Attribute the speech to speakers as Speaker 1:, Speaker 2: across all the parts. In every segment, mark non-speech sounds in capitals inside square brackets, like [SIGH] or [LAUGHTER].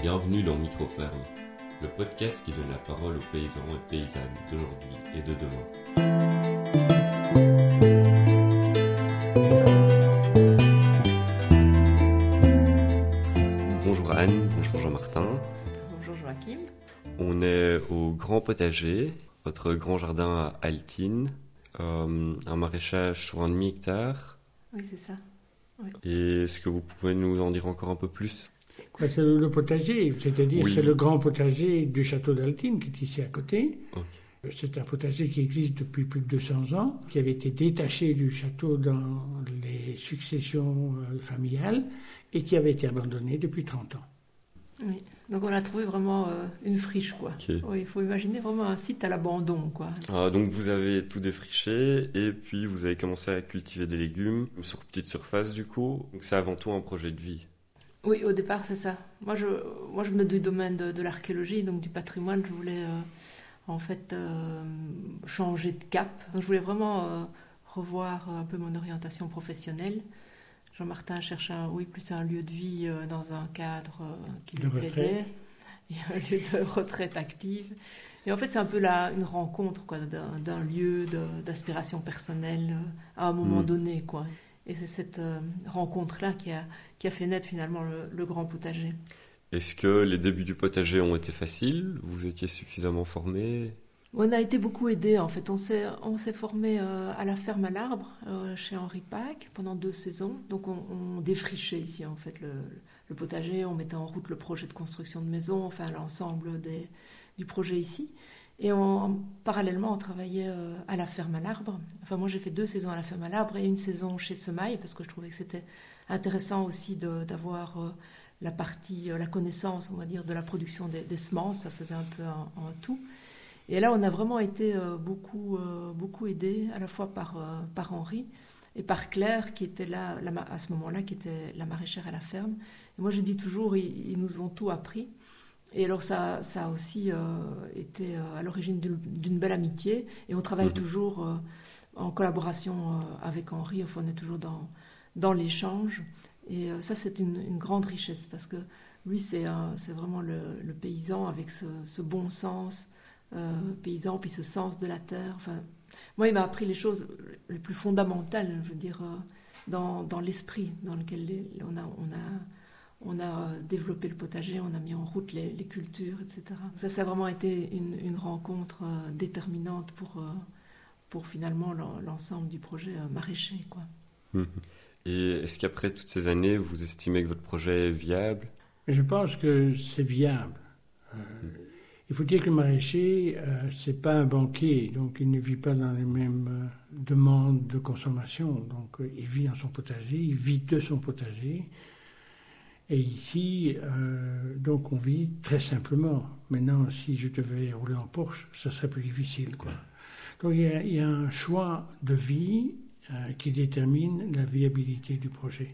Speaker 1: Bienvenue dans Microferme, le podcast qui donne la parole aux paysans et paysannes d'aujourd'hui et de demain. Bonjour Anne, bonjour Jean-Martin.
Speaker 2: Bonjour Joachim.
Speaker 1: On est au Grand Potager, votre grand jardin à Altine, euh, un maraîchage sur un demi-hectare.
Speaker 2: Oui, c'est ça.
Speaker 1: Et est-ce que vous pouvez nous en dire encore un peu plus?
Speaker 3: C'est le, le potager, c'est-à-dire
Speaker 1: Oui.
Speaker 3: c'est le grand potager du château d'Altine qui est ici à côté. C'est un potager qui existe depuis plus de 200 ans, qui avait été détaché du château dans les successions euh, familiales et qui avait été abandonné depuis 30 ans.
Speaker 2: Oui. Donc on a trouvé vraiment euh, une friche, quoi. Oui, il faut imaginer vraiment un site à l'abandon, quoi.
Speaker 1: Ah, donc vous avez tout défriché et puis vous avez commencé à cultiver des légumes sur petite surface du coup. Donc c'est avant tout un projet de vie.
Speaker 2: Oui, au départ, c'est ça. Moi je, moi, je venais du domaine de, de l'archéologie, donc du patrimoine. Je voulais euh, en fait euh, changer de cap. Donc, je voulais vraiment euh, revoir un peu mon orientation professionnelle. Jean-Martin cherchait un, oui, plus un lieu de vie dans un cadre qui lui plaisait et un lieu de [LAUGHS] retraite active. Et en fait, c'est un peu la, une rencontre quoi, d'un, d'un lieu de- d'aspiration personnelle à un moment
Speaker 1: Mm.
Speaker 2: donné. Quoi. Et c'est cette euh, rencontre-là qui a, qui a fait naître finalement le, le grand potager.
Speaker 1: Est-ce que les débuts du potager ont été faciles? Vous étiez suffisamment formé?
Speaker 2: On a été beaucoup aidés en fait. On s'est, on s'est formé euh, à la ferme à l'arbre euh, chez Henri Pack pendant deux saisons. Donc on, on défrichait ici en fait le, le potager, on mettait en route le projet de construction de maison, enfin l'ensemble des, du projet ici. Et on- parallèlement, on travaillait euh, à la ferme à l'arbre. Enfin, moi, j'ai fait deux saisons à la ferme à l'arbre et une saison chez Semaille parce que je trouvais que c'était intéressant aussi d'avoir euh, la partie, euh, la connaissance, on va dire, de la production des, semences. Ça faisait un peu un, tout. Et là, on a vraiment été beaucoup, beaucoup aidés, à la fois par, par Henri et par Claire, qui était là, à ce moment-là, qui était la maraîchère à la ferme. Et moi, je dis toujours, ils nous ont tout appris. Et alors, ça, ça a aussi euh, été euh, à l'origine d'une belle amitié. Et on travaille
Speaker 1: Mhm.
Speaker 2: toujours euh, en collaboration avec Henri. Enfin, on est toujours dans, dans l'échange. Et ça, c'est une, une grande richesse parce que lui, c'est vraiment le, le paysan avec ce, ce bon sens euh, paysan, puis ce sens de la terre. Enfin, moi, il m'a appris les choses les plus fondamentales, je veux dire, dans, dans l'esprit dans lequel les- on a, on a, on a euh, développé le potager, on a mis en route les, les cultures, etc. Ça, ça a vraiment été une, une rencontre euh, déterminante pour, euh, pour finalement l'en- l'ensemble du projet maraîcher. Quoi.
Speaker 1: Mhm. Et est-ce qu'après toutes ces années, vous estimez que votre projet est viable?
Speaker 3: Je pense que c'est viable. Euh, il faut dire que le maraîcher, euh, c'est pas un banquier, donc il ne vit pas dans les mêmes demandes de consommation. Donc il vit dans son potager, il vit de son potager. Et ici, euh, donc on vit très simplement. Maintenant, si je devais rouler en Porsche, ça serait plus difficile, quoi. Donc il y a, il y a un choix de vie euh, qui détermine la viabilité du projet.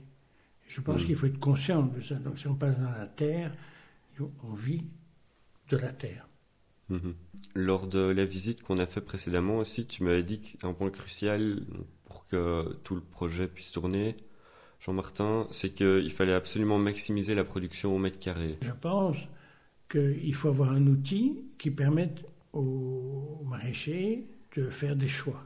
Speaker 3: Je pense
Speaker 1: Mm.
Speaker 3: qu'il faut être conscient de ça. Donc si on passe dans la terre, on vit de la terre.
Speaker 1: Mhm. Lors de la visite qu'on a fait précédemment aussi, tu m'avais dit qu'un point crucial pour que tout le projet puisse tourner, Jean-Martin, c'est qu'il fallait absolument maximiser la production au mètre carré.
Speaker 3: Je pense qu'il faut avoir un outil qui permette aux maraîchers de faire des choix.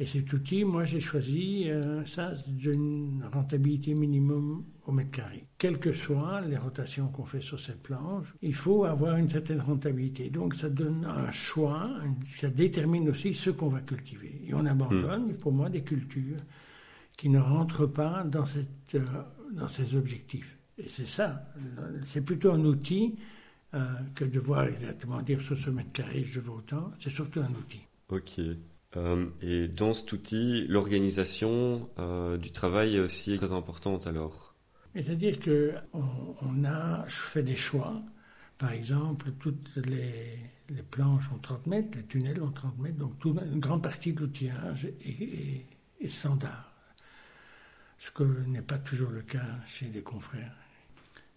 Speaker 3: Et cet outil, moi j'ai choisi euh, ça d'une rentabilité minimum au mètre carré. Quelles que soient les rotations qu'on fait sur cette planche, il faut avoir une certaine rentabilité. Donc ça donne un choix, ça détermine aussi ce qu'on va cultiver. Et on abandonne, pour moi, des cultures qui ne rentrent pas dans, cette, euh, dans ces objectifs. Et c'est ça, c'est plutôt un outil euh, que de voir exactement dire sur ce mètre carré je veux autant, c'est surtout un outil.
Speaker 1: Ok. Euh, et dans cet outil, l'organisation euh, du travail est aussi très importante alors.
Speaker 3: C'est-à-dire que on, a fait des choix. Par exemple, toutes les, les planches ont 30 mètres, les tunnels ont 30 mètres, donc une grande partie de l'outillage est, est- est standard. Ce que n'est pas toujours le cas chez des confrères.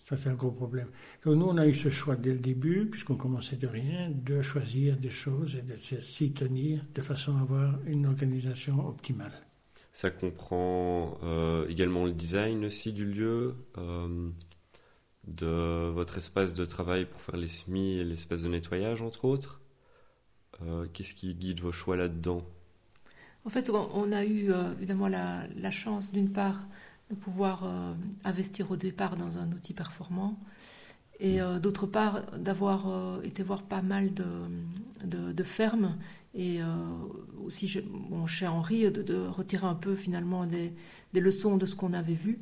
Speaker 3: Ça, c'est un gros problème. Nous, on a eu ce choix dès le début, puisqu'on commençait de rien, de choisir des choses et de s'y tenir de façon à avoir une organisation optimale.
Speaker 1: Ça comprend euh, également le design aussi du lieu, euh, de votre espace de travail pour faire les semis et l'espace de nettoyage, entre autres. Euh, qu'est-ce qui guide vos choix là-dedans?
Speaker 2: En fait, on a eu euh, évidemment la, chance, d'une part, de pouvoir euh, investir au départ dans un outil performant, et mm. d'autre part, d'avoir été voir pas mal de, de, fermes, et aussi chez Henri, de, de, retirer un peu finalement des, des leçons de ce qu'on avait vu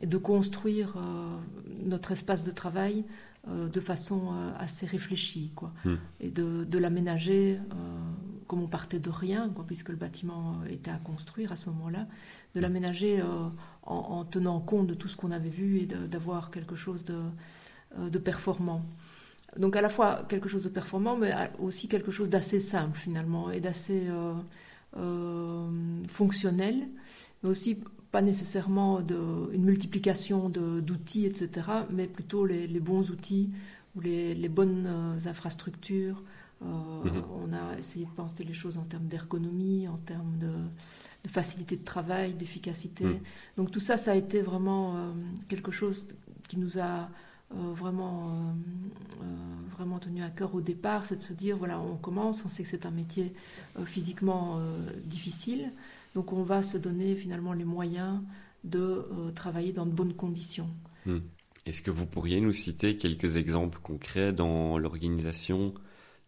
Speaker 2: et de construire euh, notre espace de travail euh, de façon euh, assez réfléchie, quoi, hmm. et de l'aménager comme on partait de rien, quoi, puisque le bâtiment était à construire à ce moment-là, de l'aménager en, tenant compte de tout ce qu'on avait vu et d'avoir quelque chose de, de performant. Donc à la fois quelque chose de performant, mais aussi quelque chose d'assez simple finalement et d'assez fonctionnel, mais aussi pas nécessairement de, une multiplication d'outils, etc., mais plutôt les, bons outils ou les, bonnes euh, infrastructures. Euh, mhm. On a essayé de penser les choses en termes d'ergonomie, en termes de, facilité de travail, d'efficacité. Mhm. Donc tout ça, ça a été vraiment euh, quelque chose qui nous a vraiment, vraiment tenu à cœur au départ, c'est de se dire, voilà, on commence, on sait que c'est un métier physiquement difficile, donc on va se donner finalement les moyens de euh, travailler dans de bonnes conditions.
Speaker 1: Hmm. Est-ce que vous pourriez nous citer quelques exemples concrets dans l'organisation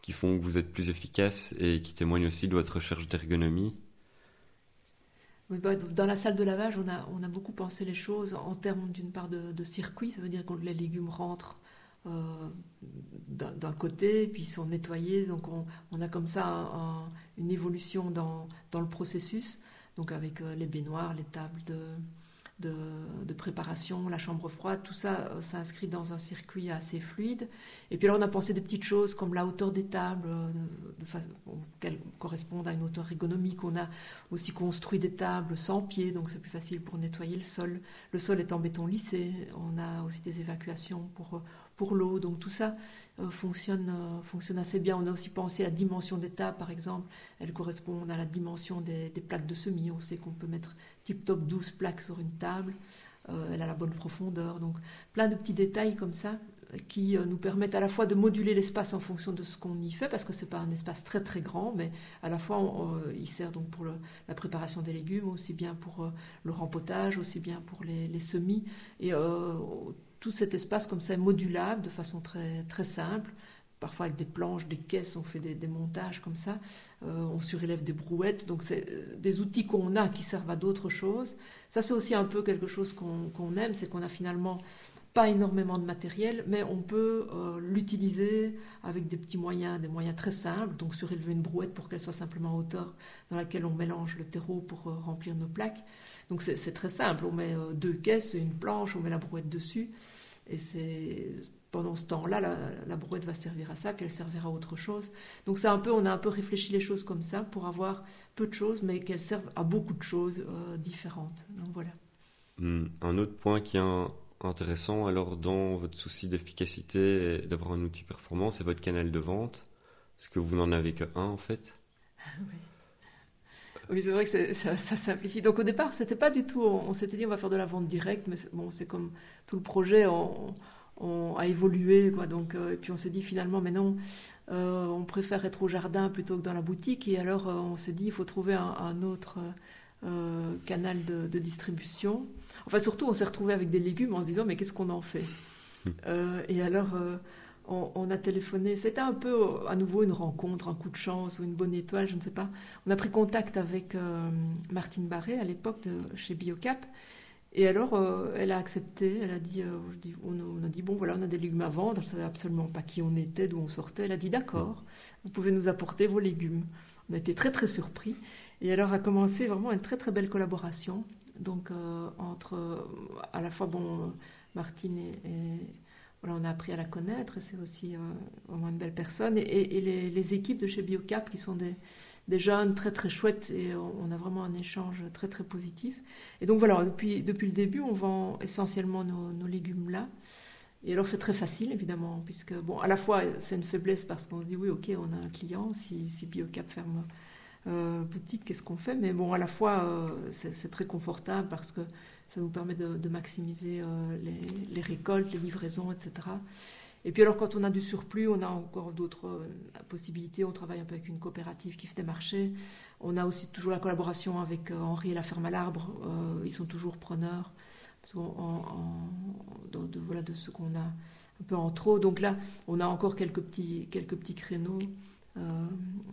Speaker 1: qui font que vous êtes plus efficace et qui témoignent aussi de votre recherche d'ergonomie.
Speaker 2: Bah, dans la salle de lavage, on a, beaucoup pensé les choses en termes d'une part de, circuit, ça veut dire que les légumes rentrent euh, d'un côté, puis ils sont nettoyés, donc on, a comme ça une évolution dans, dans, le processus donc avec euh, les baignoires, les tables de, de, préparation, la chambre froide, tout ça euh, s'inscrit dans un circuit assez fluide. Et puis là, on a pensé des petites choses comme la hauteur des tables, euh, de, qu'elles correspondent à une hauteur ergonomique. On a aussi construit des tables sans pied, donc c'est plus facile pour nettoyer le sol. Le sol est en béton lissé. On a aussi des évacuations pour pour l'eau. Donc tout ça euh, fonctionne, euh, fonctionne assez bien. On a aussi pensé à la dimension des tables, par exemple. Elle correspond à la dimension des, plaques de semis. On sait qu'on peut mettre tip-top 12 plaques sur une table. Euh, elle a la bonne profondeur. Donc plein de petits détails comme ça qui nous permettent à la fois de moduler l'espace en fonction de ce qu'on y fait, parce que ce n'est pas un espace très très grand, mais à la fois il sert donc pour la préparation des légumes, aussi bien pour le rempotage, aussi bien pour les, les semis, et tout cet espace comme ça modulable de façon très, très simple. Parfois avec des planches, des caisses, on fait des, montages comme ça. Euh, on surélève des brouettes. Donc c'est euh, des outils qu'on a qui servent à d'autres choses. Ça c'est aussi un peu quelque chose qu'on aime, c'est qu'on a finalement pas énormément de matériel, mais on peut euh, l'utiliser avec des petits moyens, des moyens très simples. Donc surélever une brouette pour qu'elle soit simplement hauteur dans laquelle on mélange le terreau pour remplir nos plaques. Donc c'est très simple. On met deux caisses, une planche, on met la brouette dessus. Et c'est pendant ce temps-là, la, brouette va servir à ça, puis elle servira à autre chose. Donc c'est un peu, on a un peu réfléchi les choses comme ça pour avoir peu de choses, mais qu'elles servent à beaucoup de choses euh, différentes. Donc voilà.
Speaker 1: Hmm. Un autre point qui est intéressant, alors dans votre souci d'efficacité et d'avoir un outil performant, c'est votre canal de vente. Est-ce que vous n'en avez que un en fait?
Speaker 2: Oui. Oui, c'est vrai que ça, simplifie. Donc au départ, c'était pas du tout. On, s'était dit on va faire de la vente directe, mais bon, c'est comme tout le projet on, a évolué, quoi. Donc euh, et puis on s'est dit finalement, mais non, euh, on préfère être au jardin plutôt que dans la boutique. Et alors euh, on s'est dit il faut trouver un, autre canal de, de, distribution. Enfin surtout, on s'est retrouvé avec des légumes en se disant mais qu'est-ce qu'on en fait? Et alors on, a téléphoné. C'était un peu euh, à nouveau une rencontre, un coup de chance ou une bonne étoile, je ne sais pas. On a pris contact avec euh, Martine Barré à l'époque chez Biocap. Et alors, euh, elle a accepté. Elle a dit, on, a dit bon voilà, on a des légumes à vendre. Elle savait absolument pas qui on était, d'où on sortait. Elle a dit d'accord, vous pouvez nous apporter vos légumes. On a été très très surpris. Et alors a commencé vraiment une très très belle collaboration. Donc entre à la fois bon Martine et on a appris à la connaître, c'est aussi euh, une belle personne. Et, les, équipes de chez Biocap, qui sont des, jeunes très très chouettes, et on, a vraiment un échange très très positif. Et donc voilà, depuis, depuis le début, on vend essentiellement nos, légumes là. Et alors c'est très facile évidemment, puisque bon, à la fois c'est une faiblesse parce qu'on se dit oui, ok, on a un client, si, si Biocap ferme euh, boutique, qu'est-ce qu'on fait? Mais bon, à la fois euh, c'est très confortable parce que ça nous permet de, maximiser les, les, récoltes, les livraisons, etc. Et puis alors quand on a du surplus, on a encore d'autres possibilités. On travaille un peu avec une coopérative qui fait des marchés. On a aussi toujours la collaboration avec Henri et la ferme à l'arbre. ils sont toujours preneurs de, voilà, de ce qu'on a un peu en trop. Donc là, on a encore quelques petits, quelques petits créneaux euh,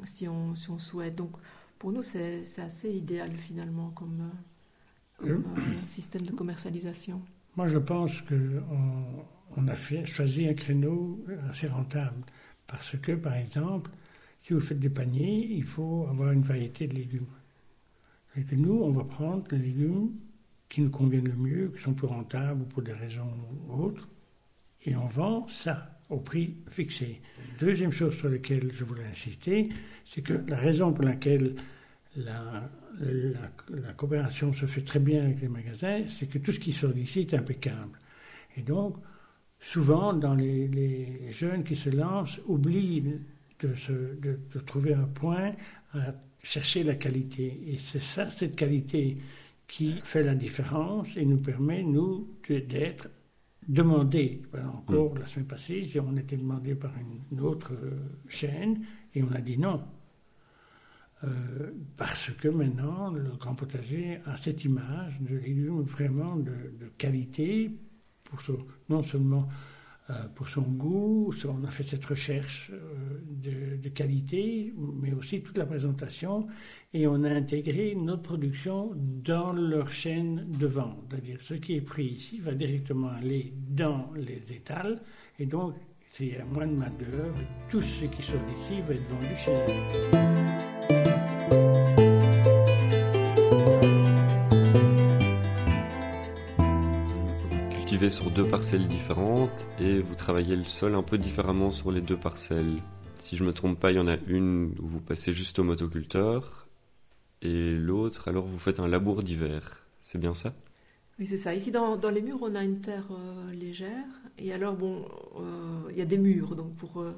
Speaker 2: si, on, si on souhaite. Donc pour nous, c'est assez idéal finalement comme, euh, système de commercialisation.
Speaker 3: Moi, je pense qu'on on a fait, choisi un créneau assez rentable. Parce que, par exemple, si vous faites des paniers, il faut avoir une variété de légumes. Que nous, on va prendre les légumes qui nous conviennent le mieux, qui sont plus rentables ou pour des raisons autres, et on vend ça au prix fixé. Deuxième chose sur laquelle je voulais insister, c'est que la raison pour laquelle la, la, coopération se fait très bien avec les magasins, c'est que tout ce qui sort d'ici est impeccable. Et donc, souvent, dans les, les jeunes qui se lancent, oublient de, se, de, de trouver un point à chercher la qualité. Et c'est ça, cette qualité qui fait la différence et nous permet, nous, d'être demandés. Encore la semaine passée, on été demandé par une, autre chaîne et on a dit non. Euh, parce que maintenant, le grand potager a cette image de légumes vraiment de, qualité, pour non seulement euh, pour son goût. On a fait cette recherche euh, de, qualité, mais aussi toute la présentation. Et on a intégré notre production dans leur chaîne de vente. C'est-à-dire, ce qui est pris ici va directement aller dans les étals. Et donc, c'est moins de main-d'œuvre. Tout ce qui sort d'ici va être vendu chez eux.
Speaker 1: Sur deux parcelles différentes et vous travaillez le sol un peu différemment sur les deux parcelles. Si je me trompe pas, il y en a une où vous passez juste au motoculteur et l'autre, alors vous faites un labour d'hiver. C'est bien ça?
Speaker 2: Oui, c'est ça. Ici, dans, dans, les murs, on a une terre euh, légère et alors, bon, euh, il y a des murs, donc pour. Euh,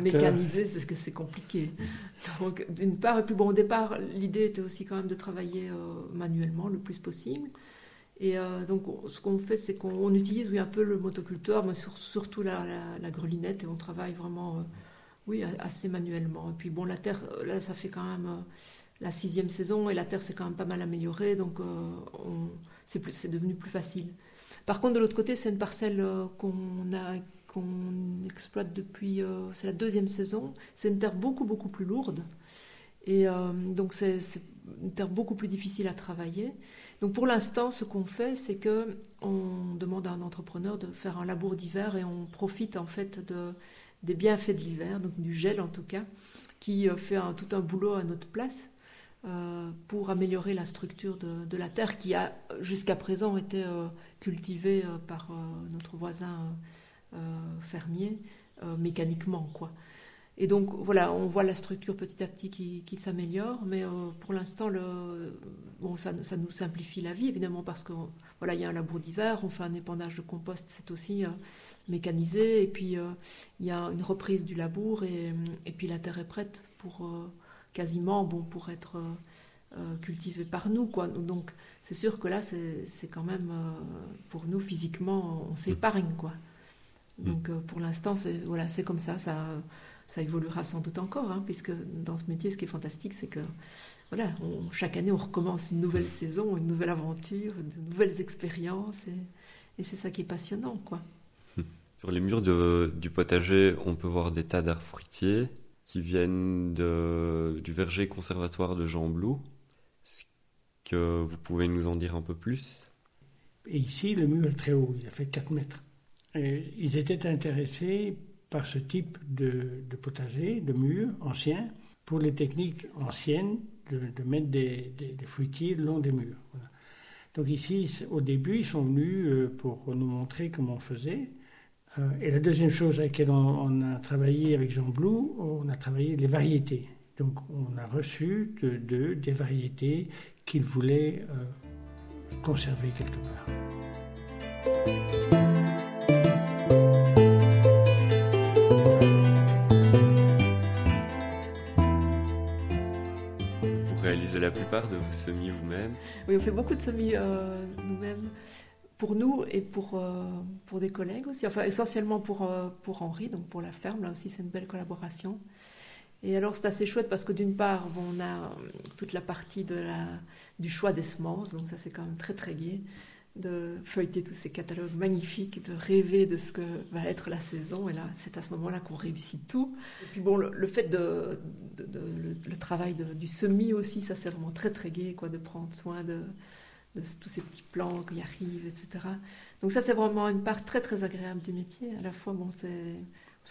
Speaker 2: mécaniser, c'est ce que c'est compliqué. Mmh. Donc, d'une part, et puis bon, au départ, l'idée était aussi quand même de travailler manuellement le plus possible. Et euh, donc, ce qu'on fait, c'est qu'on utilise oui, un peu le motoculteur, mais surtout la, grelinette, et on travaille vraiment euh, oui, assez manuellement. Et puis, bon, la terre, euh, là, ça fait quand même la sixième saison, et la terre s'est quand même pas mal améliorée, donc c'est devenu plus facile. Par contre, de l'autre côté, c'est une parcelle qu'on exploite depuis, c'est la deuxième saison. C'est une terre beaucoup, beaucoup plus lourde. Et donc, c'est une terre beaucoup plus difficile à travailler. Donc pour l'instant, ce qu'on fait, c'est que on demande à un entrepreneur de faire un labour d'hiver et on profite en fait de, des bienfaits de l'hiver, donc du gel en tout cas, qui euh, fait tout un boulot à notre place euh, pour améliorer la structure de, la terre qui a jusqu'à présent été euh, cultivée par notre voisin fermier mécaniquement, quoi. Et donc voilà, on voit la structure petit à petit qui, s'améliore, mais euh, pour l'instant, bon, ça, nous simplifie la vie évidemment parce que voilà, il y a un labour d'hiver, on fait un épandage de compost, c'est aussi euh, mécanisé, et puis euh, il y a une reprise du labour et, puis la terre est prête pour quasiment bon pour être cultivée par nous quoi. Donc c'est sûr que là c'est quand même pour nous physiquement on s'épargne quoi. Mm. Donc pour l'instant c'est voilà c'est comme ça ça ça évoluera sans doute encore, hein, puisque dans ce métier, ce qui est fantastique, c'est que voilà, chaque année, on recommence une nouvelle saison, une nouvelle aventure, de nouvelles expériences, et, c'est ça qui est passionnant, quoi.
Speaker 1: Sur les murs de, du potager, on peut voir des tas d'arbres fruitiers qui viennent de, du verger conservatoire de Jean Blou. Est-ce que vous pouvez nous en dire un peu plus?
Speaker 3: Et ici, le mur est très haut, il a fait 4 mètres. Et ils étaient intéressés par ce type de, potager, de mur ancien, pour les techniques anciennes de, mettre des, fruitiers le long des murs. Donc ici, au début, ils sont venus euh, pour nous montrer comment on faisait. Euh, et la deuxième chose à laquelle on, a travaillé avec Jean Blou, on a travaillé les variétés. Donc on a reçu de, des variétés qu'il voulait euh, conserver quelque part.
Speaker 1: La plupart de vos semis vous-même
Speaker 2: Oui, on fait beaucoup de semis euh, nous-mêmes, pour nous et pour, euh, pour des collègues aussi. Enfin, essentiellement pour, euh, pour Henri, donc pour la ferme. Là aussi, c'est une belle collaboration. Et alors, c'est assez chouette parce que d'une part, bon, on a toute la partie de la, du choix des semences, donc ça, c'est quand même très, très gai de feuilleter tous ces catalogues magnifiques, de rêver de ce que va être la saison. Et là, c'est à ce moment-là qu'on réussit tout. Et puis bon, le, fait de, le, travail du semis aussi, ça c'est vraiment très très gai, quoi, de prendre soin de, tous ces petits plants qui arrivent, etc. Donc ça c'est vraiment une part très très agréable du métier. À la fois, bon, c'est,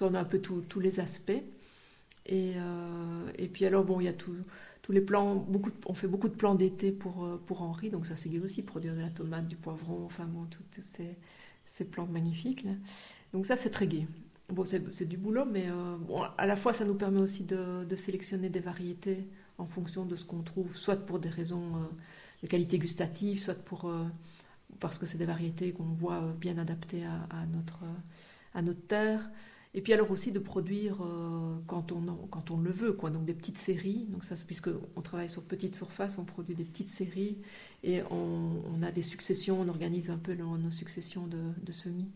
Speaker 2: on a un peu tous les aspects. Et, euh, et puis alors, bon, il y a tout les plants, beaucoup on fait beaucoup de plants d'été pour, euh, pour Henri, donc ça c'est aussi, produire de la tomate, du poivron, enfin bon, toutes ces, ces plantes magnifiques. Là. Donc ça c'est très gai. Bon, c'est du boulot, mais euh, à la fois ça nous permet aussi de, de sélectionner des variétés en fonction de ce qu'on trouve, soit pour des raisons euh, de qualité gustative, soit pour, parce que c'est des variétés qu'on voit bien adaptées à notre, à notre terre. Et puis alors aussi de produire euh, quand, on, quand on le veut, quoi. Donc des petites séries. Donc ça, puisque on travaille sur petite surface, on produit des petites séries et on, a des successions. On organise un peu nos, successions de, semis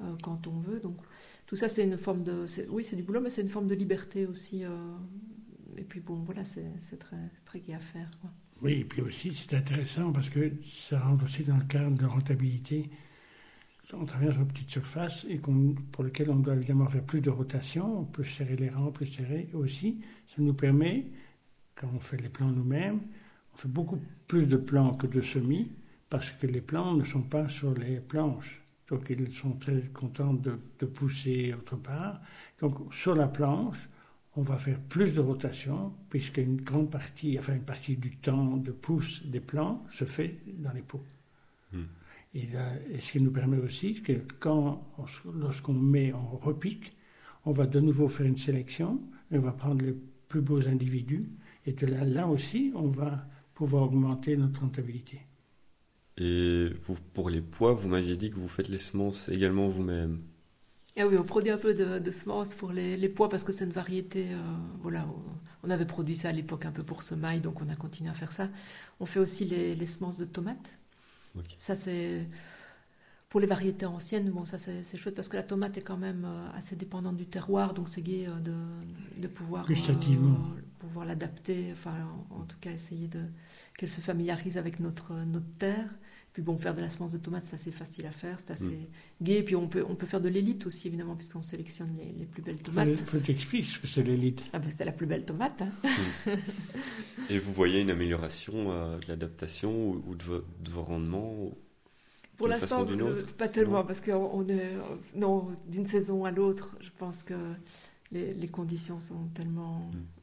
Speaker 2: euh, quand on veut. Donc tout ça, c'est une forme de, oui, c'est du boulot, mais c'est une forme de liberté aussi. Euh, et puis bon, voilà, c'est très, très gai à faire.
Speaker 3: Oui, et puis aussi c'est intéressant parce que ça rentre aussi dans le cadre de rentabilité on travaille sur une petite surface et pour lequel on doit évidemment faire plus de rotation, on peut serrer les rangs, plus serrer aussi. Ça nous permet, quand on fait les plans nous-mêmes, on fait beaucoup plus de plans que de semis parce que les plants ne sont pas sur les planches. Donc ils sont très contents de, pousser autre part. Donc sur la planche, on va faire plus de rotation puisqu'une grande partie, enfin une partie du temps de pousse des plants se fait dans les pots. Hmm. Et, ce qui nous permet aussi que quand, lorsqu'on met, on repique, on va de nouveau faire une sélection, et on va prendre les plus beaux individus, et de là, là aussi, on va pouvoir augmenter notre rentabilité.
Speaker 1: Et vous, pour les pois, vous m'aviez dit que vous faites les semences également vous-même.
Speaker 2: Ah oui, on produit un peu de, semences pour les, les, pois parce que c'est une variété. Euh, voilà, on, avait produit ça à l'époque un peu pour semailles, donc on a continué à faire ça. On fait aussi les, les semences de tomates. Ça, c'est. Pour les variétés anciennes, bon, ça c'est chouette parce que la tomate est quand même euh, assez dépendante du terroir, donc c'est gai euh, de, de pouvoir,
Speaker 3: euh,
Speaker 2: pouvoir l'adapter, enfin en, tout cas essayer de qu'elle se familiarise avec notre, notre terre. Puis bon, faire de la semence de tomate, c'est assez facile à faire, c'est assez mm. gai. Puis on peut, on peut faire de l'élite aussi, évidemment, puisqu'on sélectionne les, les, plus belles tomates. Il
Speaker 3: faut t'expliquer ce que c'est l'élite.
Speaker 2: Ah ben, c'est la plus belle tomate. Hein. Mm.
Speaker 1: Et vous voyez une amélioration euh, de l'adaptation ou, de, vos rendements
Speaker 2: Pour l'instant, pas tellement, parce qu'on est. Non, d'une saison à l'autre, je pense que les, les conditions sont tellement. Mm.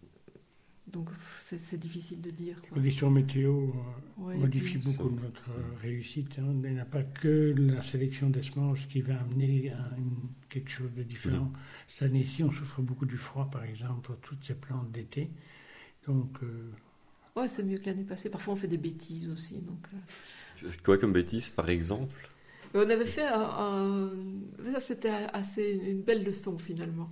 Speaker 2: Donc c'est difficile de dire.
Speaker 3: Les conditions météo euh, modifient beaucoup notre euh, réussite. Hein. Il n'y a pas que la sélection des semences qui va amener à quelque chose de différent. Cette année-ci, on souffre beaucoup du froid, par exemple, pour toutes ces plantes d'été. Donc. Euh,
Speaker 2: ouais, c'est mieux que l'année passée. Parfois, on fait des bêtises aussi. Donc,
Speaker 1: Quoi comme bêtises, par exemple?
Speaker 2: On avait fait un, ça c'était assez une belle leçon finalement.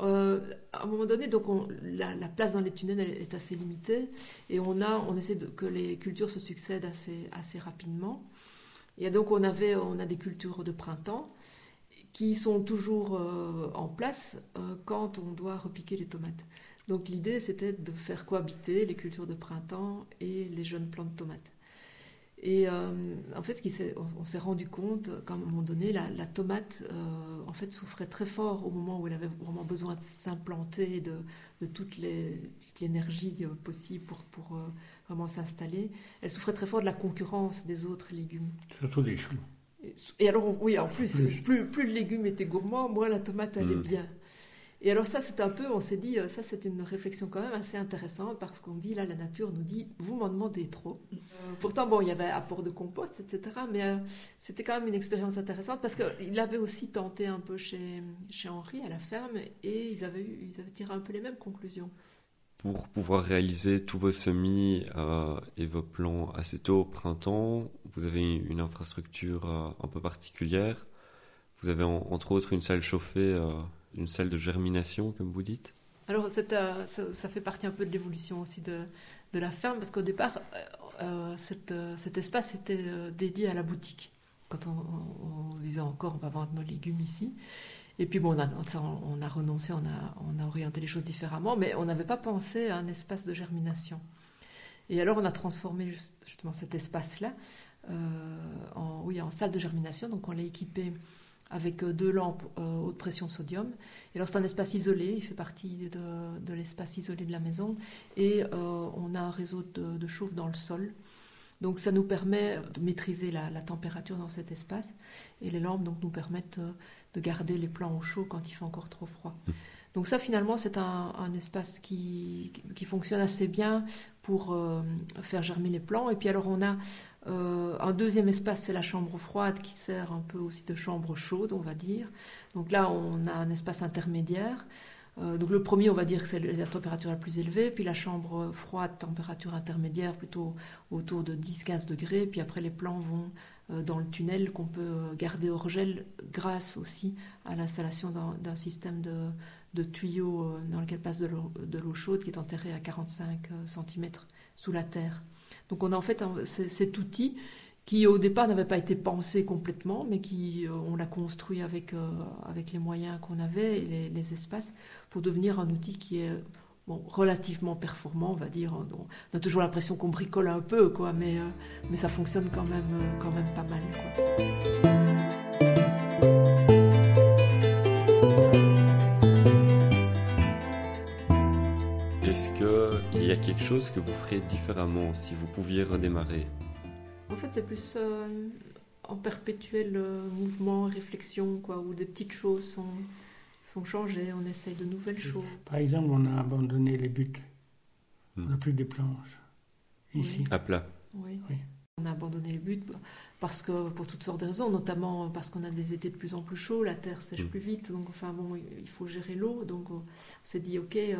Speaker 2: Euh, à un moment donné, donc la, place dans les tunnels est assez limitée et on a, on essaie que les cultures se succèdent assez, rapidement. Et donc on avait, on a des cultures de printemps qui sont toujours euh, en place euh, quand on doit repiquer les tomates. Donc l'idée c'était de faire cohabiter les cultures de printemps et les jeunes plantes de tomates. Et euh, en fait, on, s'est rendu compte qu'à un moment donné, la, tomate euh, en fait, souffrait très fort au moment où elle avait vraiment besoin de s'implanter, de, de toute l'énergie euh, possible pour, pour vraiment s'installer. Elle souffrait très fort de la concurrence des autres légumes.
Speaker 3: Surtout des choux.
Speaker 2: Et, alors, oui, en plus, plus, plus, le légume était gourmand, moins la tomate allait mm. bien. Et alors ça, c'est un peu, on s'est dit, euh, ça c'est une réflexion quand même assez intéressante parce qu'on dit, là, la nature nous dit, vous m'en demandez trop. Euh, pourtant, bon, il y avait apport de compost, etc. Mais euh, c'était quand même une expérience intéressante parce qu'il avait aussi tenté un peu chez, chez Henri à la ferme et ils avaient, ils avaient tiré un peu les mêmes conclusions.
Speaker 1: Pour pouvoir réaliser tous vos semis et vos plans assez tôt au printemps, vous avez une infrastructure un peu particulière. Vous avez entre autres une salle chauffée une salle de germination, comme vous dites?
Speaker 2: Alors, ça, ça, fait partie un peu de l'évolution aussi de, de la ferme, parce qu'au départ, cet espace était dédié à la boutique. Quand on, se disait encore, on va vendre nos légumes ici. Et puis bon, on a, on a renoncé, on a, on a orienté les choses différemment, mais on n'avait pas pensé à un espace de germination. Et alors on a transformé justement cet espace-là en, oui, en salle de germination. Donc on l'a équipé avec euh, deux lampes euh, haute pression sodium. Et alors c'est un espace isolé, il fait partie de, l'espace isolé de la maison. Et euh, on a un réseau de, chauffe dans le sol. Donc ça nous permet de maîtriser la, température dans cet espace. Et les lampes donc, nous permettent de garder les plants au chaud quand il fait encore trop froid. Mmh. Donc ça finalement c'est un, espace qui, qui, fonctionne assez bien pour faire germer les plants. Et puis alors on a euh, un deuxième espace, c'est la chambre froide qui sert un peu aussi de chambre chaude, on va dire. Donc là, on a un espace intermédiaire. Euh, donc le premier, on va dire que c'est la température la plus élevée, puis la chambre froide, température intermédiaire, plutôt autour de 10-15 degrés, puis après les plants vont euh, dans le tunnel qu'on peut garder hors gel grâce aussi à l'installation d'un système de, de, tuyaux dans lequel passe de l'eau chaude qui est enterré à 45 cm sous la terre. Donc on a en fait cet outil qui au départ n'avait pas été pensé complètement, mais qui euh, on l'a construit avec, euh, avec les moyens qu'on avait et les, espaces pour devenir un outil qui est bon, relativement performant, on va dire. On a toujours l'impression qu'on bricole un peu, quoi, mais, euh, mais ça fonctionne quand même, quand même pas mal.
Speaker 1: Y a quelque chose que vous feriez différemment si vous pouviez redémarrer
Speaker 2: En fait, c'est plus euh, en perpétuel euh, mouvement, réflexion, quoi, où des petites choses sont, sont changées, on essaye de nouvelles choses.
Speaker 3: Par exemple, on a abandonné les buts. On n'a hmm. plus de planches. Ici.
Speaker 1: À plat.
Speaker 2: Oui. On a abandonné les buts parce que pour toutes sortes de raisons, notamment parce qu'on a des étés de plus en plus chauds, la terre sèche hmm. plus vite, donc enfin bon, il faut gérer l'eau, donc on s'est dit ok, euh,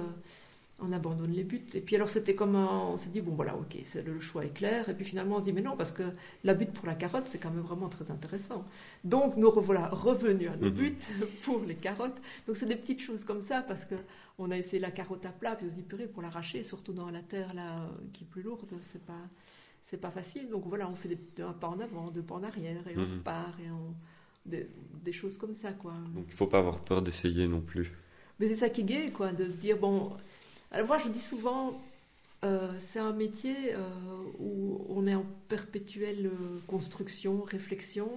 Speaker 2: on abandonne les buts. Et puis alors c'était comme on s'est dit bon voilà ok le choix est clair. Et puis finalement on se dit mais non parce que la butte pour la carotte c'est quand même vraiment très intéressant. Donc nous revoilà revenus à nos mhm. buts [LAUGHS] pour les carottes. Donc c'est des petites choses comme ça parce que on a essayé la carotte à plat puis on se dit purée pour l'arracher surtout dans la terre là qui est plus lourde c'est pas c'est pas facile. Donc voilà on fait des, un pas en avant deux pas en arrière et on mhm. repart et on des, des, choses comme ça quoi.
Speaker 1: Donc il faut pas avoir peur d'essayer non plus.
Speaker 2: Mais c'est ça qui est gai quoi de se dire bon alors moi, je dis souvent, euh, c'est un métier euh, où on est en perpétuelle euh, construction, réflexion,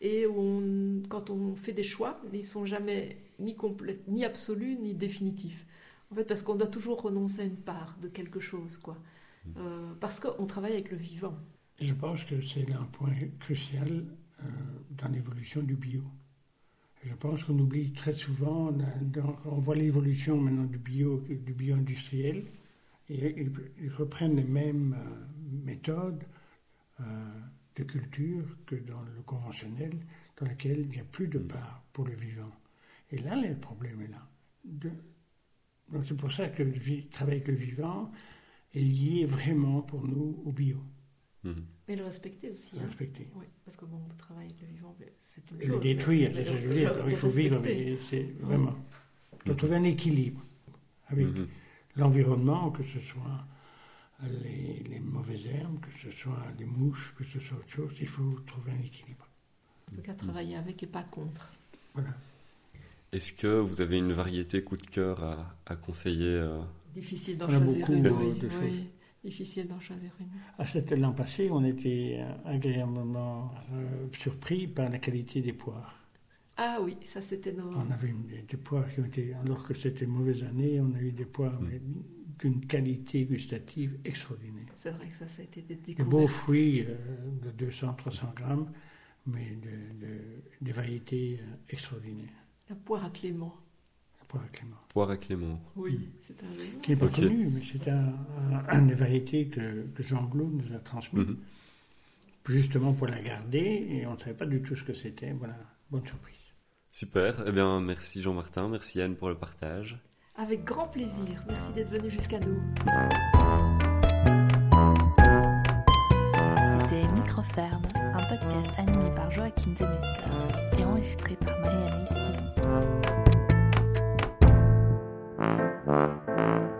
Speaker 2: et où quand on fait des choix, ils sont jamais ni complets, ni absolus, ni définitifs. En fait, parce qu'on doit toujours renoncer à une part de quelque chose, quoi. Mmh. parce qu'on travaille avec le vivant.
Speaker 3: je pense que c'est un point crucial dans l'évolution du bio. Je pense qu'on oublie très souvent, on voit l'évolution maintenant du bio, du bio industriel, et ils, reprennent les mêmes euh, méthodes euh, de culture que dans le conventionnel, dans lequel il n'y a plus de part pour le vivant. Et là, le problème est là. c'est pour ça que le travail avec le vivant est lié vraiment pour nous au bio.
Speaker 2: Mhm. Mais le respecter aussi.
Speaker 3: Le hein. respecter.
Speaker 2: Oui, parce que bon, on travaille avec le vivant, c'est une
Speaker 3: chose. Le détruire, c'est ça que je veux dire. il faut vivre, mais c'est vraiment. Il faut trouver un équilibre avec mhm. l'environnement, que ce soit les, les, mauvaises herbes, que ce soit les mouches, que ce soit autre chose. Il faut trouver un équilibre.
Speaker 2: En tout cas, travailler avec et pas contre.
Speaker 3: Voilà.
Speaker 1: Est-ce que vous avez une variété coup de cœur à, à conseiller euh?
Speaker 2: Difficile d'en choisir
Speaker 3: beaucoup, une. Oui, de choses
Speaker 2: difficile d'en choisir une.
Speaker 3: À cet l'an passé, on était agréablement euh, surpris par la qualité des poires.
Speaker 2: Ah oui, ça c'était nos...
Speaker 3: On avait des poires qui ont été, alors que c'était une mauvaise année, on a eu des poires mm. d'une qualité gustative extraordinaire.
Speaker 2: C'est vrai que ça, ça a été des
Speaker 3: Des beaux fruits euh, de 200-300 grammes, mais de, des variétés euh, extraordinaires.
Speaker 2: La poire à Clément.
Speaker 3: Poire à Clément.
Speaker 1: Poire à Clément.
Speaker 2: Oui, c'est un
Speaker 3: Qui n'est pas connu, mais c'est un, un, des variétés que, que Jean Glou nous a transmis. Mhm. Justement pour la garder, et on ne savait pas du tout ce que c'était. Voilà, bonne surprise.
Speaker 1: Super, eh bien merci Jean-Martin, merci Anne pour le partage.
Speaker 2: Avec grand plaisir, merci d'être venu jusqu'à nous.
Speaker 4: C'était Microferme, un podcast animé par Joachim Zemester et enregistré par Marie Mm-hmm.